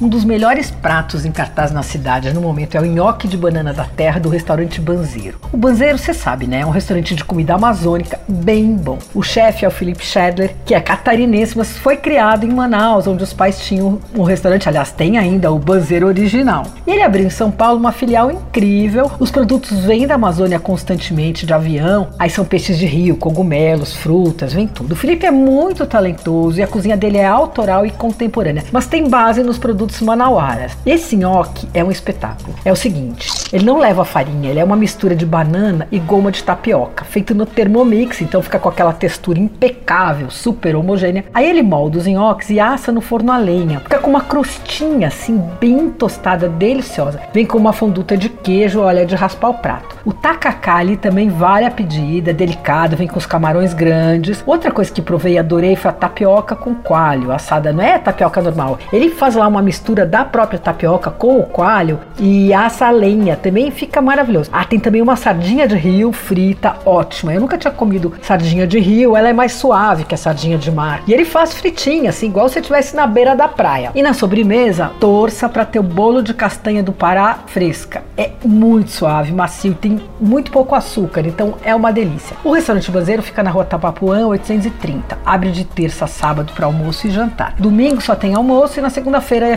Um dos melhores pratos em cartaz na cidade no momento é o nhoque de banana da terra do restaurante Banzeiro. O Banzeiro, você sabe, né? É um restaurante de comida amazônica bem bom. O chefe é o Felipe Schedler, que é catarinense, mas foi criado em Manaus, onde os pais tinham um restaurante, aliás, tem ainda o Banzeiro original. E ele abriu em São Paulo uma filial incrível. Os produtos vêm da Amazônia constantemente de avião. Aí são peixes de rio, cogumelos, frutas, vem tudo. O Felipe é muito talentoso e a cozinha dele é autoral e contemporânea, mas tem base nos produtos produtos manauaras. Esse nhoque é um espetáculo. É o seguinte, ele não leva farinha, ele é uma mistura de banana e goma de tapioca, feito no Thermomix, então fica com aquela textura impecável, super homogênea. Aí ele molda os nhoques e assa no forno a lenha. Fica com uma crostinha assim bem tostada, deliciosa. Vem com uma fonduta de queijo, olha, de raspar o prato. O tacacá ali também vale a pedida, é delicado, vem com os camarões grandes. Outra coisa que provei e adorei foi a tapioca com coalho, assada, não é tapioca normal. Ele faz lá uma mistura mistura da própria tapioca com o coalho e assa a lenha, também fica maravilhoso. Ah, tem também uma sardinha de rio frita, ótima. Eu nunca tinha comido sardinha de rio, ela é mais suave que a sardinha de mar. E ele faz fritinha, assim, igual se estivesse na beira da praia. E na sobremesa, torça para ter o bolo de castanha do Pará fresca. É muito suave, macio, tem muito pouco açúcar, então é uma delícia. O restaurante brasileiro fica na rua Tapapuã 830. Abre de terça a sábado para almoço e jantar. Domingo só tem almoço e na segunda-feira é